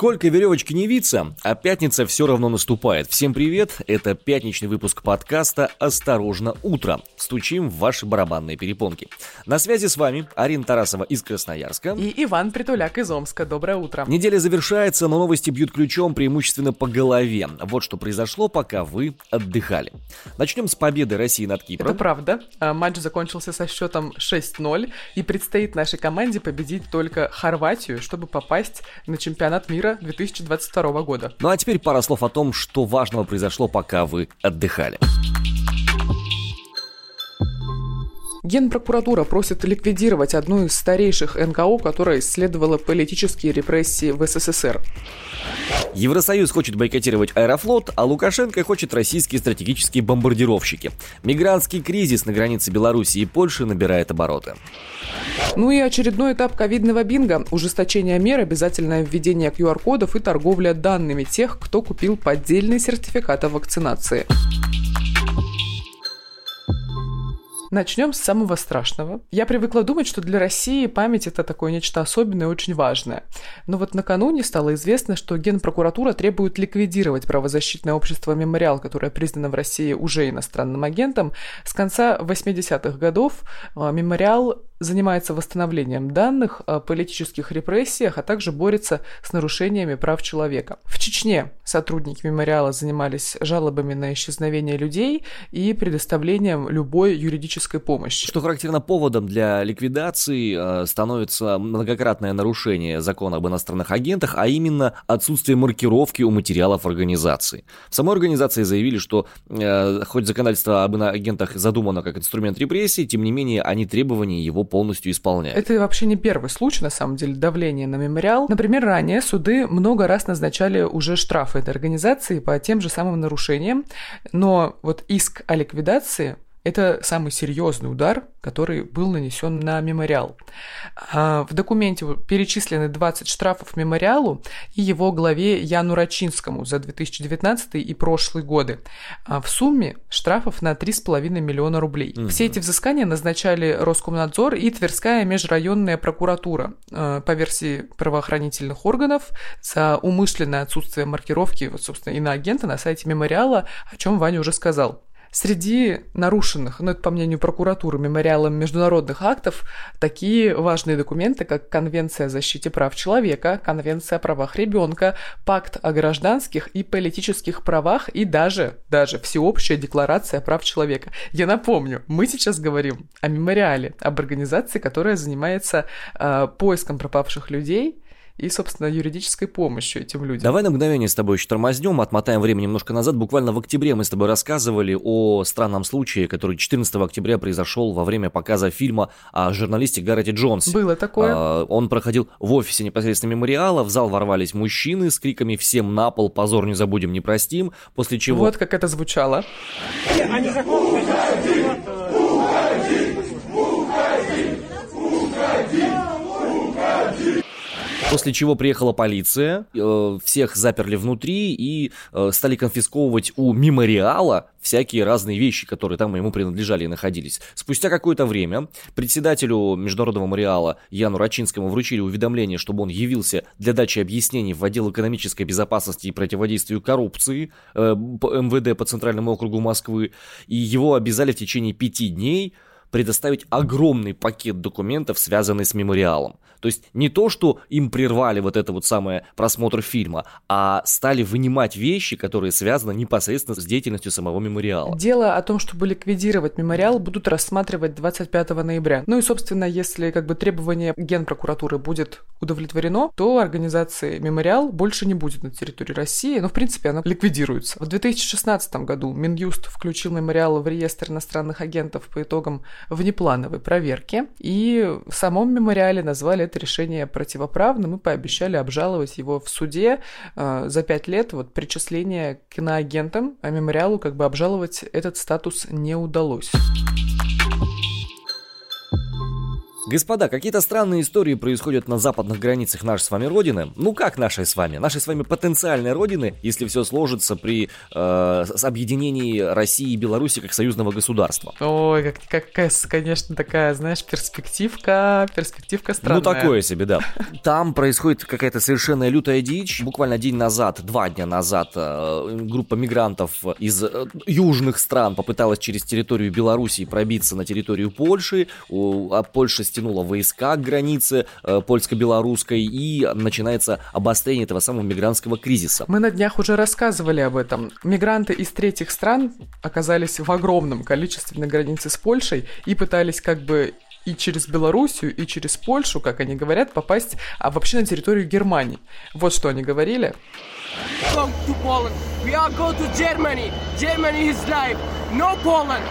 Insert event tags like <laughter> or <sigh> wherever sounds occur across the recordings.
Сколько веревочки не виться, а пятница все равно наступает. Всем привет, это пятничный выпуск подкаста «Осторожно, утро». Стучим в ваши барабанные перепонки. На связи с вами Арина Тарасова из Красноярска. И Иван Притуляк из Омска. Доброе утро. Неделя завершается, но новости бьют ключом преимущественно по голове. Вот что произошло, пока вы отдыхали. Начнем с победы России над Кипром. Это правда. А, матч закончился со счетом 6-0, и предстоит нашей команде победить только Хорватию, чтобы попасть на чемпионат мира мира 2022 года. Ну а теперь пара слов о том, что важного произошло, пока вы отдыхали. Генпрокуратура просит ликвидировать одну из старейших НКО, которая исследовала политические репрессии в СССР. Евросоюз хочет бойкотировать Аэрофлот, а Лукашенко хочет российские стратегические бомбардировщики. Мигрантский кризис на границе Беларуси и Польши набирает обороты. Ну и очередной этап ковидного бинга – ужесточение мер, обязательное введение QR-кодов и торговля данными тех, кто купил поддельные сертификаты вакцинации. Начнем с самого страшного. Я привыкла думать, что для России память это такое нечто особенное и очень важное. Но вот накануне стало известно, что Генпрокуратура требует ликвидировать правозащитное общество «Мемориал», которое признано в России уже иностранным агентом. С конца 80-х годов а, «Мемориал» занимается восстановлением данных о политических репрессиях, а также борется с нарушениями прав человека. В Чечне сотрудники мемориала занимались жалобами на исчезновение людей и предоставлением любой юридической помощи. Что характерно поводом для ликвидации э, становится многократное нарушение закона об иностранных агентах, а именно отсутствие маркировки у материалов организации. В самой организации заявили, что э, хоть законодательство об агентах задумано как инструмент репрессий, тем не менее они требования его полностью исполняют. Это вообще не первый случай, на самом деле, давления на мемориал. Например, ранее суды много раз назначали уже штрафы этой организации по тем же самым нарушениям, но вот иск о ликвидации это самый серьезный удар, который был нанесен на мемориал. А, в документе перечислены 20 штрафов мемориалу и его главе Яну Рачинскому за 2019 и прошлые годы. А в сумме штрафов на 3,5 миллиона рублей. Угу. Все эти взыскания назначали Роскомнадзор и Тверская межрайонная прокуратура а, по версии правоохранительных органов за умышленное отсутствие маркировки, вот, собственно, иноагента на сайте мемориала, о чем Ваня уже сказал. Среди нарушенных, ну это по мнению прокуратуры, мемориалом международных актов, такие важные документы, как Конвенция о защите прав человека, Конвенция о правах ребенка, Пакт о гражданских и политических правах и даже, даже Всеобщая декларация прав человека. Я напомню, мы сейчас говорим о мемориале, об организации, которая занимается э, поиском пропавших людей, и, собственно, юридической помощью этим людям. Давай на мгновение с тобой еще тормознем, отмотаем время немножко назад. Буквально в октябре мы с тобой рассказывали о странном случае, который 14 октября произошел во время показа фильма о журналисте Гаррете Джонс. Было такое. А, он проходил в офисе непосредственно мемориала, в зал ворвались мужчины с криками «Всем на пол, позор не забудем, не простим», после чего... Вот как это звучало. Они закончили. После чего приехала полиция, э, всех заперли внутри и э, стали конфисковывать у мемориала всякие разные вещи, которые там ему принадлежали и находились. Спустя какое-то время председателю Международного мемориала Яну Рачинскому вручили уведомление, чтобы он явился для дачи объяснений в отдел экономической безопасности и противодействию коррупции э, МВД по Центральному округу Москвы, и его обязали в течение пяти дней предоставить огромный пакет документов, связанный с мемориалом. То есть не то, что им прервали вот это вот самое просмотр фильма, а стали вынимать вещи, которые связаны непосредственно с деятельностью самого мемориала. Дело о том, чтобы ликвидировать мемориал, будут рассматривать 25 ноября. Ну и, собственно, если как бы требование генпрокуратуры будет удовлетворено, то организации мемориал больше не будет на территории России, но, в принципе, она ликвидируется. В 2016 году Минюст включил мемориал в реестр иностранных агентов по итогам внеплановой проверки, и в самом мемориале назвали это решение противоправным и пообещали обжаловать его в суде э, за пять лет. Вот причисление к иноагентам, а мемориалу как бы обжаловать этот статус не удалось. Господа, какие-то странные истории происходят на западных границах нашей с вами родины. Ну как нашей с вами? Нашей с вами потенциальной родины, если все сложится при э, объединении России и Беларуси как союзного государства. Ой, как, какая, конечно, такая, знаешь, перспективка, перспективка странная. Ну такое себе, да. <laughs> Там происходит какая-то совершенно лютая дичь. Буквально день назад, два дня назад, э, группа мигрантов из э, южных стран попыталась через территорию Беларуси пробиться на территорию Польши. А Польша стянула войска к границе э, польско-белорусской, и начинается обострение этого самого мигрантского кризиса. Мы на днях уже рассказывали об этом. Мигранты из третьих стран оказались в огромном количестве на границе с Польшей и пытались как бы и через Белоруссию, и через Польшу, как они говорят, попасть а вообще на территорию Германии. Вот что они говорили. Go to Poland. We are go to Germany. Germany is life. No Poland.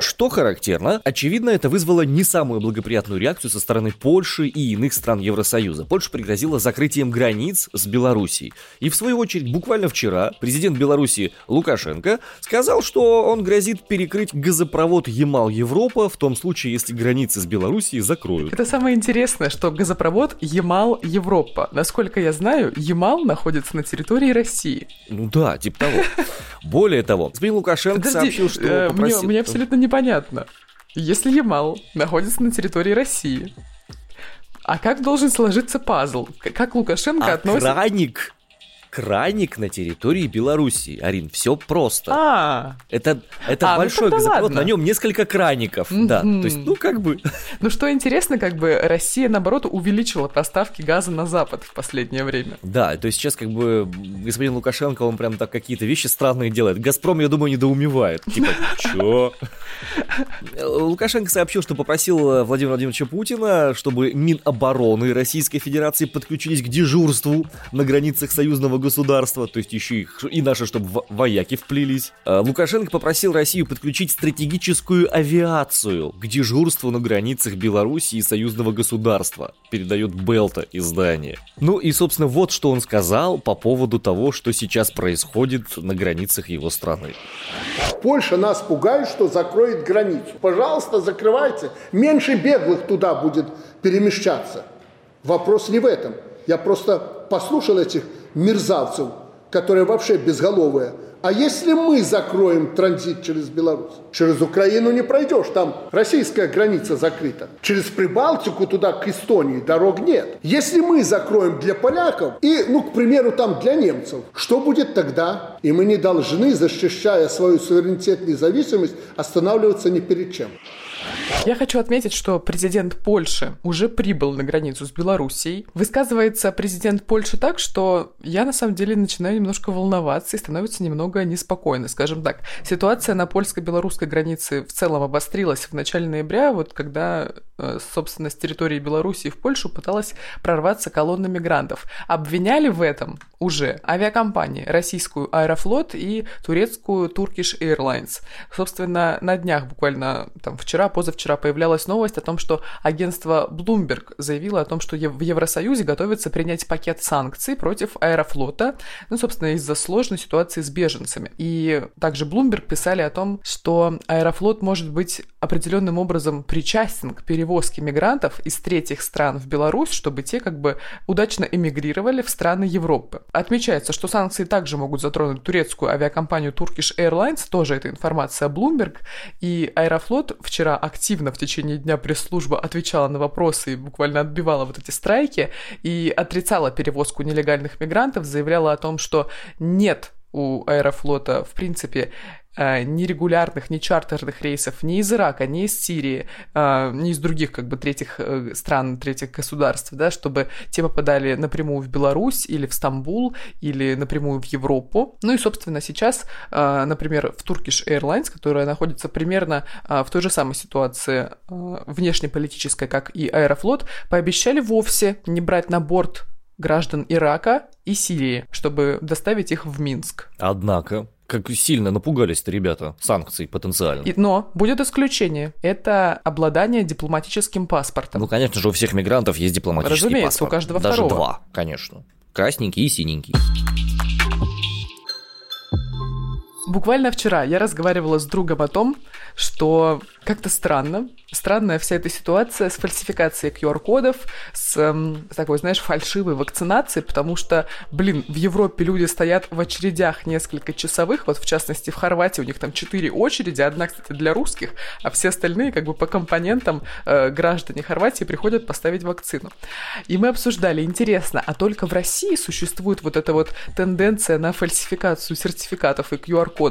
Что характерно, очевидно, это вызвало не самую благоприятную реакцию со стороны Польши и иных стран Евросоюза. Польша пригрозила закрытием границ с Белоруссией. И в свою очередь, буквально вчера, президент Беларуси Лукашенко сказал, что он грозит перекрыть газопровод Ямал-Европа в том случае, если границы с Белоруссией закроют. Это самое интересное, что газопровод Ямал-Европа. Насколько я знаю, Ямал находится на территории России. Ну да, типа того. Более того, господин Лукашенко Подожди, сообщил, что э, попросил... Мне, мне абсолютно непонятно. Если Ямал находится на территории России, а как должен сложиться пазл? Как Лукашенко а относится... Охранник краник на территории Беларуси. Арин, все просто. А, это это а, ну большой ну газопровод, ладно. на нем несколько краников, mm-hmm. да. То есть, ну как бы. <laughs> Ну что интересно, как бы Россия наоборот увеличила поставки газа на Запад в последнее время. Да, то есть сейчас как бы господин Лукашенко он прям так какие-то вещи странные делает. Газпром, я думаю, недоумевает. Типа, <laughs> чё? Лукашенко сообщил, что попросил Владимира Владимировича Путина, чтобы Минобороны Российской Федерации подключились к дежурству на границах союзного государства, то есть еще их, и наши, чтобы вояки вплелись. А Лукашенко попросил Россию подключить стратегическую авиацию к дежурству на границах Беларуси и союзного государства, передает Белта издание. Ну и, собственно, вот что он сказал по поводу того, что сейчас происходит на границах его страны. Польша нас пугает, что закроет границу. Пожалуйста, закрывайте. Меньше беглых туда будет перемещаться. Вопрос не в этом. Я просто послушал этих мерзавцев, которые вообще безголовые. А если мы закроем транзит через Беларусь? Через Украину не пройдешь, там российская граница закрыта. Через Прибалтику туда, к Эстонии, дорог нет. Если мы закроем для поляков и, ну, к примеру, там для немцев, что будет тогда? И мы не должны, защищая свою суверенитет и независимость, останавливаться ни перед чем. Я хочу отметить, что президент Польши уже прибыл на границу с Белоруссией. Высказывается президент Польши так, что я на самом деле начинаю немножко волноваться и становится немного неспокойно. Скажем так, ситуация на польско-белорусской границе в целом обострилась в начале ноября, вот когда, э, собственно, с территории Белоруссии в Польшу пыталась прорваться колонна мигрантов. Обвиняли в этом уже авиакомпании, российскую Аэрофлот и турецкую Turkish Airlines. Собственно, на днях, буквально там вчера, позавчера появлялась новость о том, что агентство Bloomberg заявило о том, что в Евросоюзе готовится принять пакет санкций против Аэрофлота, ну, собственно, из-за сложной ситуации с беженцами. И также Bloomberg писали о том, что Аэрофлот может быть определенным образом причастен к перевозке мигрантов из третьих стран в Беларусь, чтобы те как бы удачно эмигрировали в страны Европы. Отмечается, что санкции также могут затронуть турецкую авиакомпанию Turkish Airlines, тоже это информация Bloomberg, и Аэрофлот вчера активно в течение дня пресс-служба отвечала на вопросы и буквально отбивала вот эти страйки и отрицала перевозку нелегальных мигрантов, заявляла о том, что нет у Аэрофлота, в принципе, ни регулярных, ни чартерных рейсов ни из Ирака, ни из Сирии, э, ни из других как бы третьих э, стран, третьих государств, да, чтобы те попадали напрямую в Беларусь или в Стамбул или напрямую в Европу. Ну и, собственно, сейчас, например, в Turkish Airlines, которая находится примерно в той же самой ситуации внешнеполитической, как и Аэрофлот, пообещали вовсе не брать на борт граждан Ирака и Сирии, чтобы доставить их в Минск. Однако, как сильно напугались-то ребята санкций потенциально. И, но будет исключение. Это обладание дипломатическим паспортом. Ну, конечно же, у всех мигрантов есть дипломатический Разумеется, паспорт. у каждого Даже второго. два, конечно. Красненький и синенький. Буквально вчера я разговаривала с другом о том, что как-то странно, странная вся эта ситуация с фальсификацией QR-кодов, с, эм, такой, знаешь, фальшивой вакцинацией, потому что, блин, в Европе люди стоят в очередях несколько часовых, вот в частности в Хорватии у них там четыре очереди, одна, кстати, для русских, а все остальные как бы по компонентам э, граждане Хорватии приходят поставить вакцину. И мы обсуждали, интересно, а только в России существует вот эта вот тенденция на фальсификацию сертификатов и QR-кодов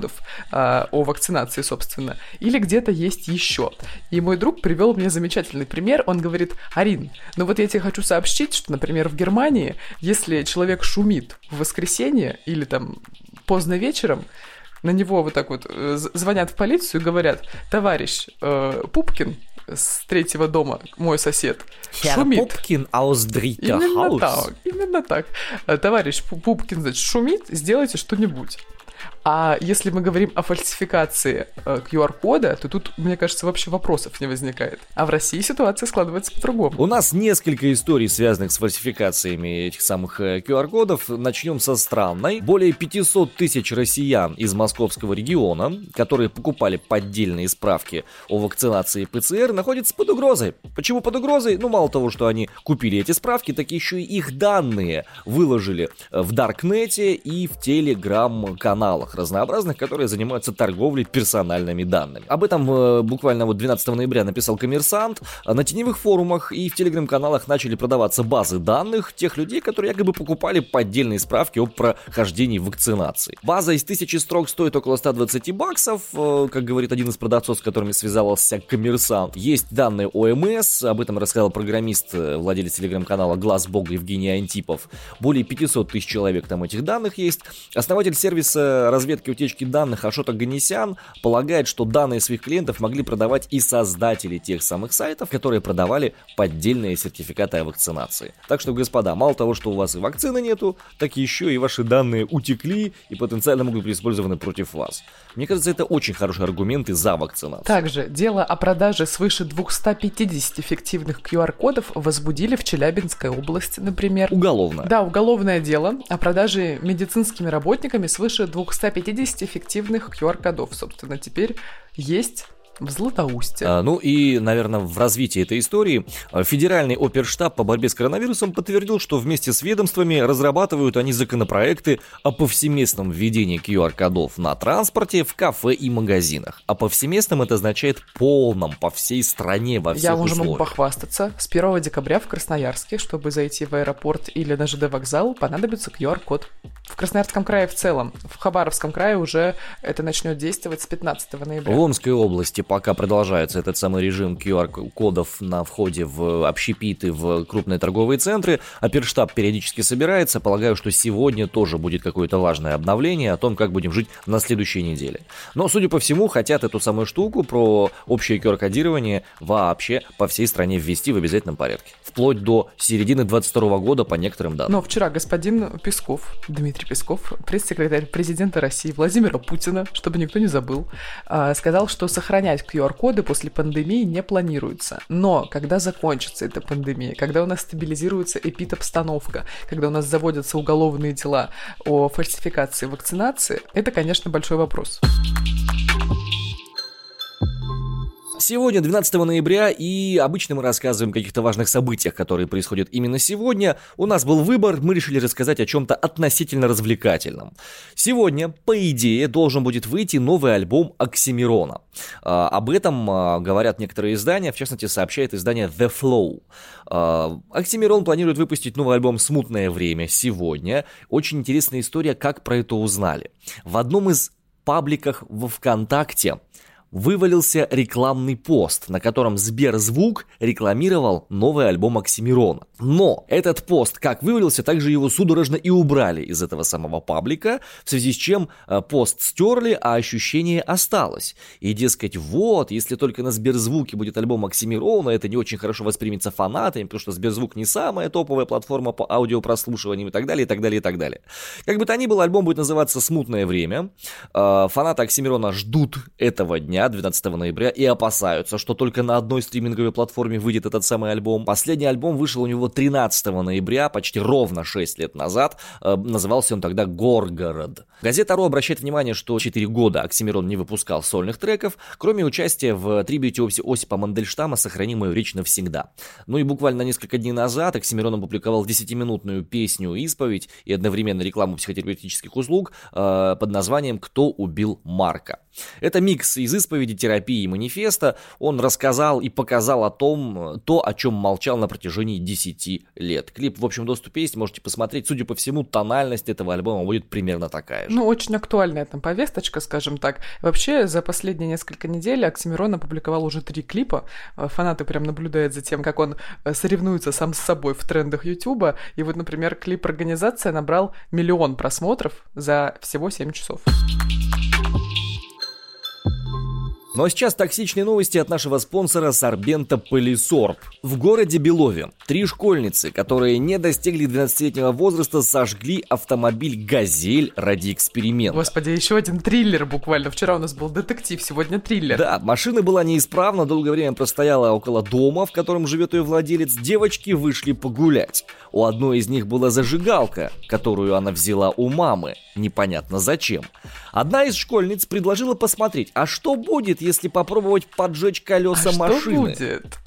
э, о вакцинации, собственно, или где-то есть еще. И мой друг привел мне замечательный пример. Он говорит, Арин, ну вот я тебе хочу сообщить, что, например, в Германии, если человек шумит в воскресенье или там поздно вечером, на него вот так вот э, звонят в полицию и говорят, товарищ э, Пупкин с третьего дома, мой сосед, Herr шумит. Пупкин aus dritter Именно Haus. так, именно так. Э, Товарищ Пу- Пупкин, значит, шумит, сделайте что-нибудь. А если мы говорим о фальсификации э, QR-кода, то тут, мне кажется, вообще вопросов не возникает. А в России ситуация складывается по-другому. У нас несколько историй, связанных с фальсификациями этих самых э, QR-кодов. Начнем со странной. Более 500 тысяч россиян из московского региона, которые покупали поддельные справки о вакцинации ПЦР, находятся под угрозой. Почему под угрозой? Ну, мало того, что они купили эти справки, так еще и их данные выложили э, в Даркнете и в Телеграм-каналах разнообразных, которые занимаются торговлей персональными данными. Об этом э, буквально вот 12 ноября написал коммерсант. А На теневых форумах и в телеграм-каналах начали продаваться базы данных тех людей, которые якобы покупали поддельные справки о прохождении вакцинации. База из тысячи строк стоит около 120 баксов, э, как говорит один из продавцов, с которыми связался коммерсант. Есть данные ОМС, об этом рассказал программист, э, владелец телеграм-канала Глаз Бога Евгений Антипов. Более 500 тысяч человек там этих данных есть. Основатель сервиса разведки утечки данных Ашот Аганесян полагает, что данные своих клиентов могли продавать и создатели тех самых сайтов, которые продавали поддельные сертификаты о вакцинации. Так что, господа, мало того, что у вас и вакцины нету, так еще и ваши данные утекли и потенциально могут быть использованы против вас. Мне кажется, это очень хорошие аргументы за вакцинацию. Также дело о продаже свыше 250 фиктивных QR-кодов возбудили в Челябинской области, например. Уголовно. Да, уголовное дело о продаже медицинскими работниками свыше 250 фиктивных QR-кодов. Собственно, теперь есть в Златоусте. А, Ну и, наверное, в развитии этой истории а, Федеральный оперштаб по борьбе с коронавирусом подтвердил, что вместе с ведомствами разрабатывают они законопроекты о повсеместном введении QR-кодов на транспорте, в кафе и магазинах. А повсеместном это означает полном по всей стране во всех Я уже могу похвастаться. С 1 декабря в Красноярске, чтобы зайти в аэропорт или на ЖД вокзал, понадобится QR-код. В Красноярском крае в целом. В Хабаровском крае уже это начнет действовать с 15 ноября. В Омской области пока продолжается этот самый режим QR-кодов на входе в общепиты, в крупные торговые центры. Оперштаб периодически собирается. Полагаю, что сегодня тоже будет какое-то важное обновление о том, как будем жить на следующей неделе. Но, судя по всему, хотят эту самую штуку про общее QR-кодирование вообще по всей стране ввести в обязательном порядке. Вплоть до середины 22 года по некоторым данным. Но вчера господин Песков, Дмитрий Песков, пресс-секретарь президента России Владимира Путина, чтобы никто не забыл, а, сказал, что сохранять QR-коды после пандемии не планируется. Но когда закончится эта пандемия, когда у нас стабилизируется эпид-обстановка, когда у нас заводятся уголовные дела о фальсификации вакцинации, это, конечно, большой вопрос. Сегодня 12 ноября, и обычно мы рассказываем о каких-то важных событиях, которые происходят именно сегодня. У нас был выбор, мы решили рассказать о чем-то относительно развлекательном. Сегодня, по идее, должен будет выйти новый альбом Оксимирона. А, об этом а, говорят некоторые издания, в частности, сообщает издание The Flow. А, Оксимирон планирует выпустить новый альбом «Смутное время» сегодня. Очень интересная история, как про это узнали. В одном из пабликах во ВКонтакте вывалился рекламный пост, на котором Сберзвук рекламировал новый альбом Оксимирона. Но этот пост как вывалился, так же его судорожно и убрали из этого самого паблика, в связи с чем э, пост стерли, а ощущение осталось. И дескать, вот, если только на Сберзвуке будет альбом Оксимирона, это не очень хорошо воспримется фанатами, потому что Сберзвук не самая топовая платформа по аудиопрослушиваниям и так далее, и так далее, и так далее. Как бы то ни было, альбом будет называться «Смутное время». Э, Фанаты Оксимирона ждут этого дня, звонят 12 ноября и опасаются, что только на одной стриминговой платформе выйдет этот самый альбом. Последний альбом вышел у него 13 ноября, почти ровно 6 лет назад. Э, назывался он тогда «Горгород». Газета «Ро» обращает внимание, что 4 года Оксимирон не выпускал сольных треков, кроме участия в трибюте Осипа Мандельштама «Сохрани мою речь навсегда». Ну и буквально несколько дней назад Оксимирон опубликовал 10-минутную песню «Исповедь» и одновременно рекламу психотерапевтических услуг э, под названием «Кто убил Марка». Это микс из исповеди, терапии и манифеста. Он рассказал и показал о том, то, о чем молчал на протяжении 10 лет. Клип в общем доступе есть, можете посмотреть. Судя по всему, тональность этого альбома будет примерно такая же. Ну, очень актуальная там повесточка, скажем так. Вообще, за последние несколько недель Оксимирон опубликовал уже три клипа. Фанаты прям наблюдают за тем, как он э, соревнуется сам с собой в трендах Ютуба. И вот, например, клип «Организация» набрал миллион просмотров за всего 7 часов. Ну а сейчас токсичные новости от нашего спонсора Сорбента Полисорб. В городе Белове три школьницы, которые не достигли 12-летнего возраста, сожгли автомобиль «Газель» ради эксперимента. Господи, еще один триллер буквально. Вчера у нас был детектив, сегодня триллер. Да, машина была неисправна, долгое время простояла около дома, в котором живет ее владелец. Девочки вышли погулять. У одной из них была зажигалка, которую она взяла у мамы. Непонятно зачем. Одна из школьниц предложила посмотреть, а что будет, если попробовать поджечь колеса а машины? Что будет?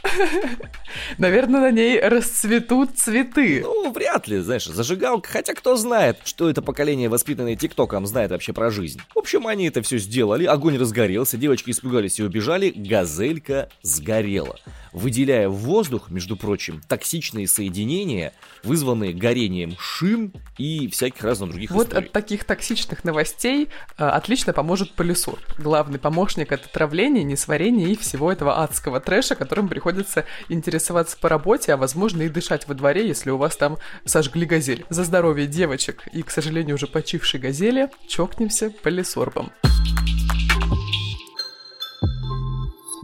<laughs> Наверное, на ней расцветут цветы. Ну, вряд ли, знаешь, зажигалка. Хотя кто знает, что это поколение, воспитанное ТикТоком, знает вообще про жизнь. В общем, они это все сделали, огонь разгорелся, девочки испугались и убежали, газелька сгорела выделяя в воздух, между прочим, токсичные соединения, вызванные горением шин и всяких разных других вот историй. от таких токсичных новостей э, отлично поможет пылесос. Главный помощник от отравления, несварения и всего этого адского трэша, которым приходится интересоваться по работе, а возможно и дышать во дворе, если у вас там сожгли газель. За здоровье девочек и, к сожалению, уже почившей газели чокнемся пылесорбом.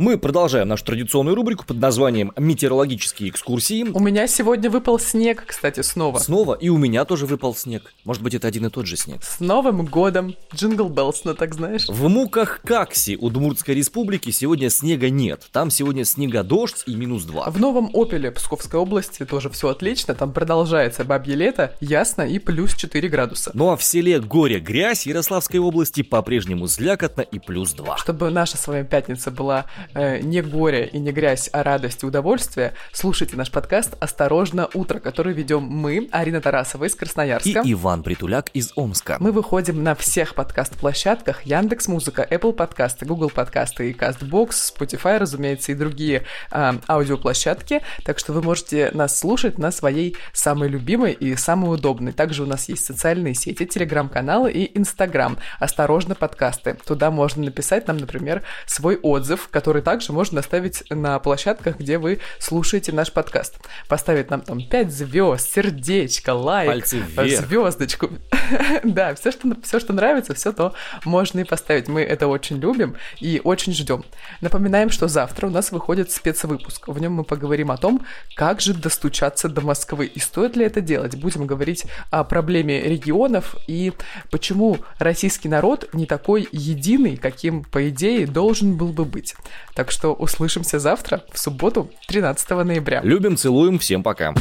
Мы продолжаем нашу традиционную рубрику под названием «Метеорологические экскурсии». У меня сегодня выпал снег, кстати, снова. Снова? И у меня тоже выпал снег. Может быть, это один и тот же снег. С Новым годом! Jingle Bells, ну так знаешь. В муках Какси Удмуртской республики сегодня снега нет. Там сегодня снег и дождь и минус 2. В Новом Опеле Псковской области тоже все отлично. Там продолжается бабье лето, ясно и плюс 4 градуса. Ну а в селе Горе-Грязь Ярославской области по-прежнему слякотно и плюс 2. Чтобы наша с вами пятница была э, не горе и не грязь, а радость и удовольствие, слушайте наш подкаст «Осторожно, утро», который ведем мы, Арина Тарасова из Красноярска. И Иван Притуляк из Омска. Мы выходим на всех подкаст-площадках Яндекс Музыка, Apple подкасты, Google подкасты и CastBox, Spotify, разумеется, и другие э, аудиоплощадки. Так что вы можете нас слушать на своей самой любимой и самой удобной. Также у нас есть социальные сети, телеграм-каналы и Инстаграм. Осторожно, подкасты. Туда можно написать нам, например, свой отзыв, который также можно оставить на площадках, где вы слушаете наш подкаст. Поставить нам там 5 звезд, сердечко, лайк, вверх. звездочку. <laughs> да, все что, все, что нравится, все то можно и поставить. Мы это очень любим и очень ждем. Напоминаем, что завтра у нас выходит спецвыпуск. В нем мы поговорим о том, как же достучаться до Москвы и стоит ли это делать. Будем говорить о проблеме регионов и почему российский народ не такой единый, каким, по идее, должен был бы быть. Так что услышимся завтра, в субботу, 13 ноября. Любим, целуем, всем пока. Пока.